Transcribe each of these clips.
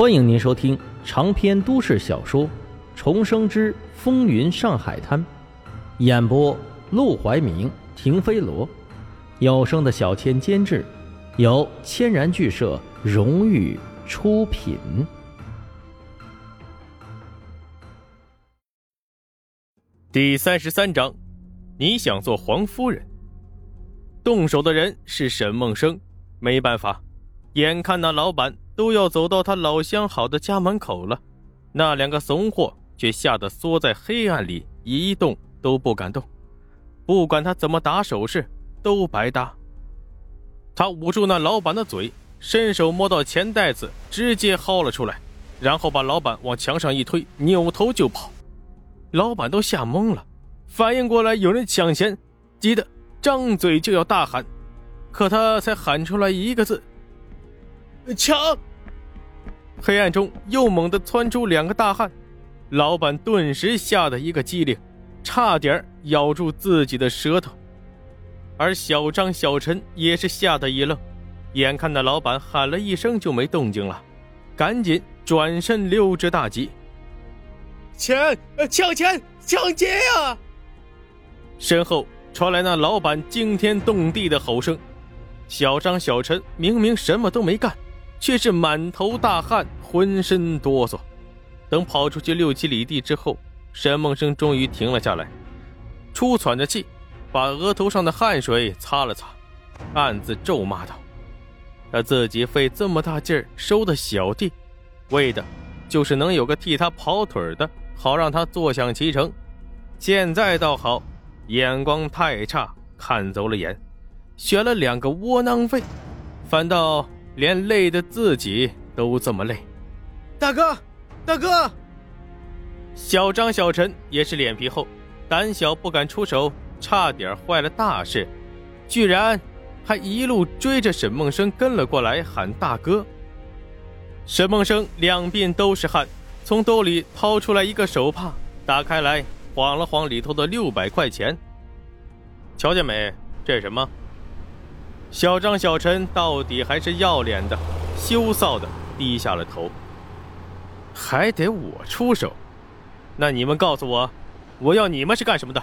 欢迎您收听长篇都市小说《重生之风云上海滩》，演播：陆怀明、停飞罗，有声的小千监制，由千然剧社荣誉出品。第三十三章，你想做皇夫人？动手的人是沈梦生，没办法，眼看那老板。都要走到他老相好的家门口了，那两个怂货却吓得缩在黑暗里，一动都不敢动。不管他怎么打手势，都白搭。他捂住那老板的嘴，伸手摸到钱袋子，直接薅了出来，然后把老板往墙上一推，扭头就跑。老板都吓懵了，反应过来有人抢钱，急得张嘴就要大喊，可他才喊出来一个字：“抢！”黑暗中又猛地窜出两个大汉，老板顿时吓得一个机灵，差点咬住自己的舌头。而小张、小陈也是吓得一愣，眼看那老板喊了一声就没动静了，赶紧转身溜之大吉。钱，抢钱，抢劫呀！身后传来那老板惊天动地的吼声，小张、小陈明明什么都没干。却是满头大汗，浑身哆嗦。等跑出去六七里地之后，沈梦生终于停了下来，出喘着气，把额头上的汗水擦了擦，暗自咒骂道：“他自己费这么大劲儿收的小弟，为的就是能有个替他跑腿的，好让他坐享其成。现在倒好，眼光太差，看走了眼，选了两个窝囊废，反倒……”连累的自己都这么累，大哥，大哥！小张、小陈也是脸皮厚，胆小不敢出手，差点坏了大事，居然还一路追着沈梦生跟了过来，喊大哥。沈梦生两鬓都是汗，从兜里掏出来一个手帕，打开来晃了晃里头的六百块钱，瞧见没？这是什么？小张、小陈到底还是要脸的，羞臊的低下了头。还得我出手？那你们告诉我，我要你们是干什么的？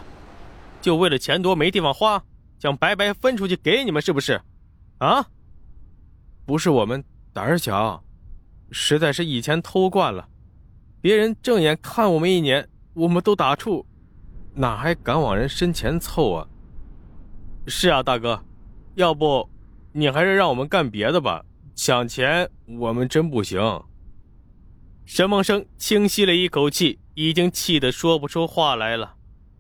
就为了钱多没地方花，想白白分出去给你们是不是？啊？不是我们胆儿小，实在是以前偷惯了，别人正眼看我们一眼，我们都打怵，哪还敢往人身前凑啊？是啊，大哥。要不，你还是让我们干别的吧。抢钱我们真不行。沈梦生轻吸了一口气，已经气得说不出话来了。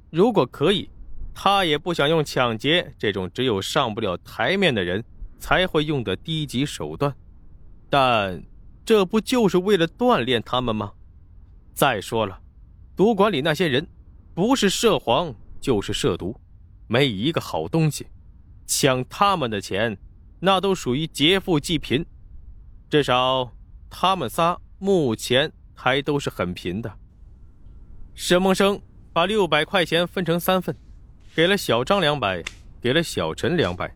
如果可以，他也不想用抢劫这种只有上不了台面的人才会用的低级手段。但这不就是为了锻炼他们吗？再说了，赌馆里那些人，不是涉黄就是涉毒，没一个好东西。抢他们的钱，那都属于劫富济贫。至少他们仨目前还都是很贫的。沈梦生把六百块钱分成三份，给了小张两百，给了小陈两百，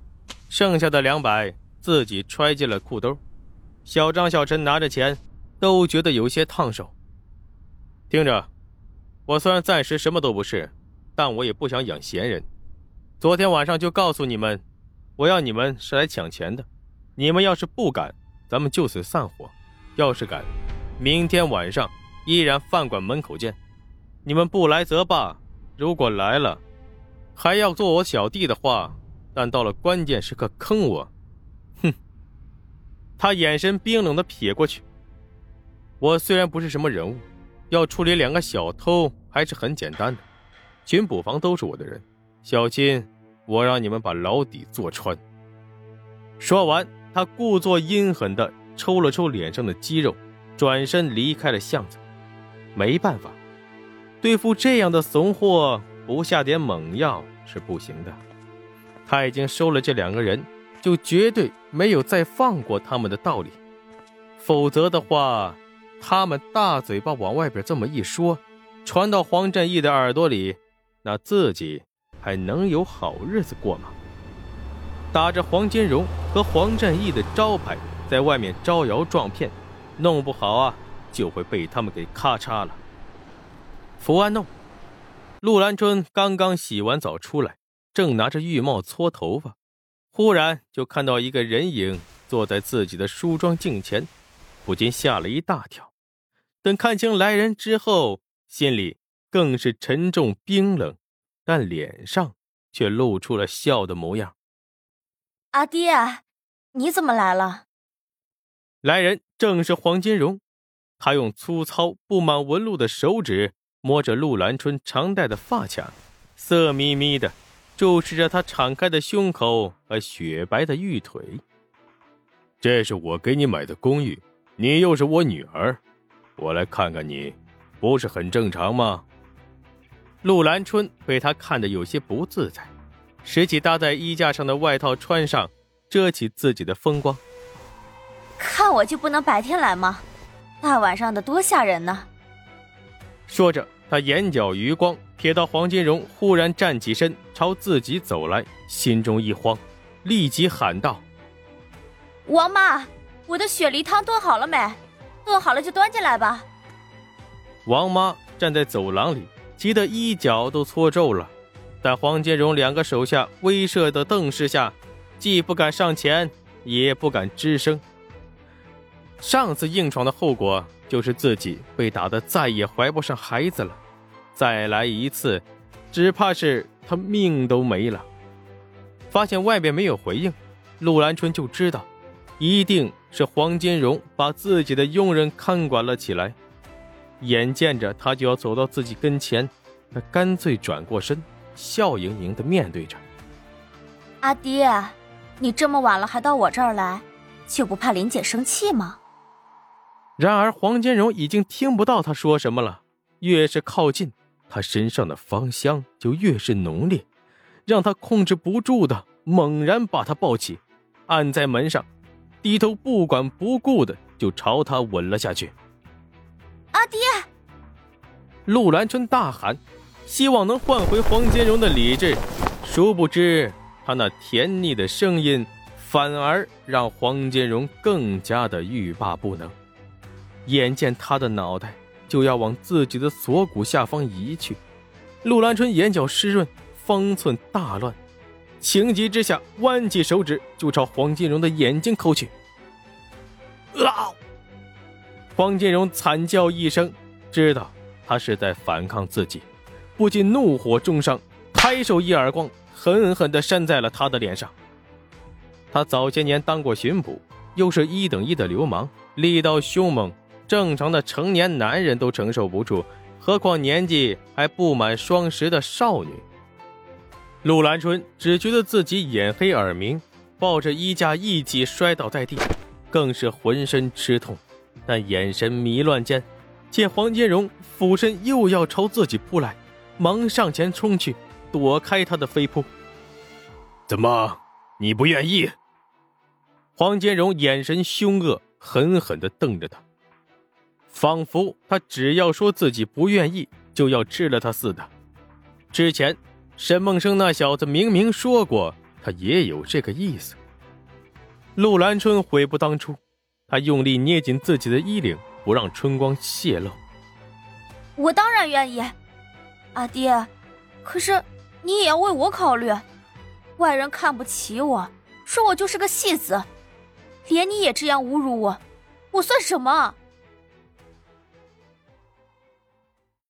剩下的两百自己揣进了裤兜。小张、小陈拿着钱，都觉得有些烫手。听着，我虽然暂时什么都不是，但我也不想养闲人。昨天晚上就告诉你们，我要你们是来抢钱的。你们要是不敢，咱们就此散伙；要是敢，明天晚上依然饭馆门口见。你们不来则罢，如果来了，还要做我小弟的话，但到了关键时刻坑我，哼！他眼神冰冷的瞥过去。我虽然不是什么人物，要处理两个小偷还是很简单的，巡捕房都是我的人。小金，我让你们把牢底坐穿。说完，他故作阴狠地抽了抽脸上的肌肉，转身离开了巷子。没办法，对付这样的怂货，不下点猛药是不行的。他已经收了这两个人，就绝对没有再放过他们的道理。否则的话，他们大嘴巴往外边这么一说，传到黄振义的耳朵里，那自己……还能有好日子过吗？打着黄金荣和黄振义的招牌，在外面招摇撞骗，弄不好啊，就会被他们给咔嚓了。福安弄，陆兰春刚刚洗完澡出来，正拿着浴帽搓头发，忽然就看到一个人影坐在自己的梳妆镜前，不禁吓了一大跳。等看清来人之后，心里更是沉重冰冷，但脸上却露出了笑的模样。阿爹，你怎么来了？来人正是黄金荣，他用粗糙布满纹路的手指摸着陆兰春常戴的发卡，色眯眯的注视着她敞开的胸口和雪白的玉腿。这是我给你买的公寓，你又是我女儿，我来看看你，不是很正常吗？陆兰春被他看得有些不自在。拾起搭在衣架上的外套穿上，遮起自己的风光。看我就不能白天来吗？大晚上的多吓人呢！说着，他眼角余光瞥到黄金荣忽然站起身朝自己走来，心中一慌，立即喊道：“王妈，我的雪梨汤炖好了没？炖好了就端进来吧。”王妈站在走廊里，急得衣角都搓皱了。但黄金荣两个手下威慑的瞪视下，既不敢上前，也不敢吱声。上次硬闯的后果就是自己被打得再也怀不上孩子了，再来一次，只怕是他命都没了。发现外边没有回应，陆兰春就知道，一定是黄金荣把自己的佣人看管了起来。眼见着他就要走到自己跟前，他干脆转过身。笑盈盈的面对着阿爹，你这么晚了还到我这儿来，就不怕林姐生气吗？然而黄金荣已经听不到他说什么了，越是靠近，他身上的芳香就越是浓烈，让他控制不住的猛然把他抱起，按在门上，低头不管不顾的就朝他吻了下去。阿爹！陆兰春大喊。希望能换回黄金荣的理智，殊不知他那甜腻的声音反而让黄金荣更加的欲罢不能。眼见他的脑袋就要往自己的锁骨下方移去，陆兰春眼角湿润，方寸大乱，情急之下弯起手指就朝黄金荣的眼睛抠去。啊！黄金荣惨叫一声，知道他是在反抗自己。不禁怒火中烧，抬手一耳光，狠狠地扇在了他的脸上。他早些年当过巡捕，又是一等一的流氓，力道凶猛，正常的成年男人都承受不住，何况年纪还不满双十的少女。陆兰春只觉得自己眼黑耳鸣，抱着衣架一起摔倒在地，更是浑身吃痛，但眼神迷乱间，见黄金荣俯身又要朝自己扑来。忙上前冲去，躲开他的飞扑。怎么，你不愿意？黄金荣眼神凶恶，狠狠的瞪着他，仿佛他只要说自己不愿意，就要吃了他似的。之前沈梦生那小子明明说过，他也有这个意思。陆兰春悔不当初，他用力捏紧自己的衣领，不让春光泄露。我当然愿意。阿爹，可是你也要为我考虑。外人看不起我，说我就是个戏子，连你也这样侮辱我，我算什么？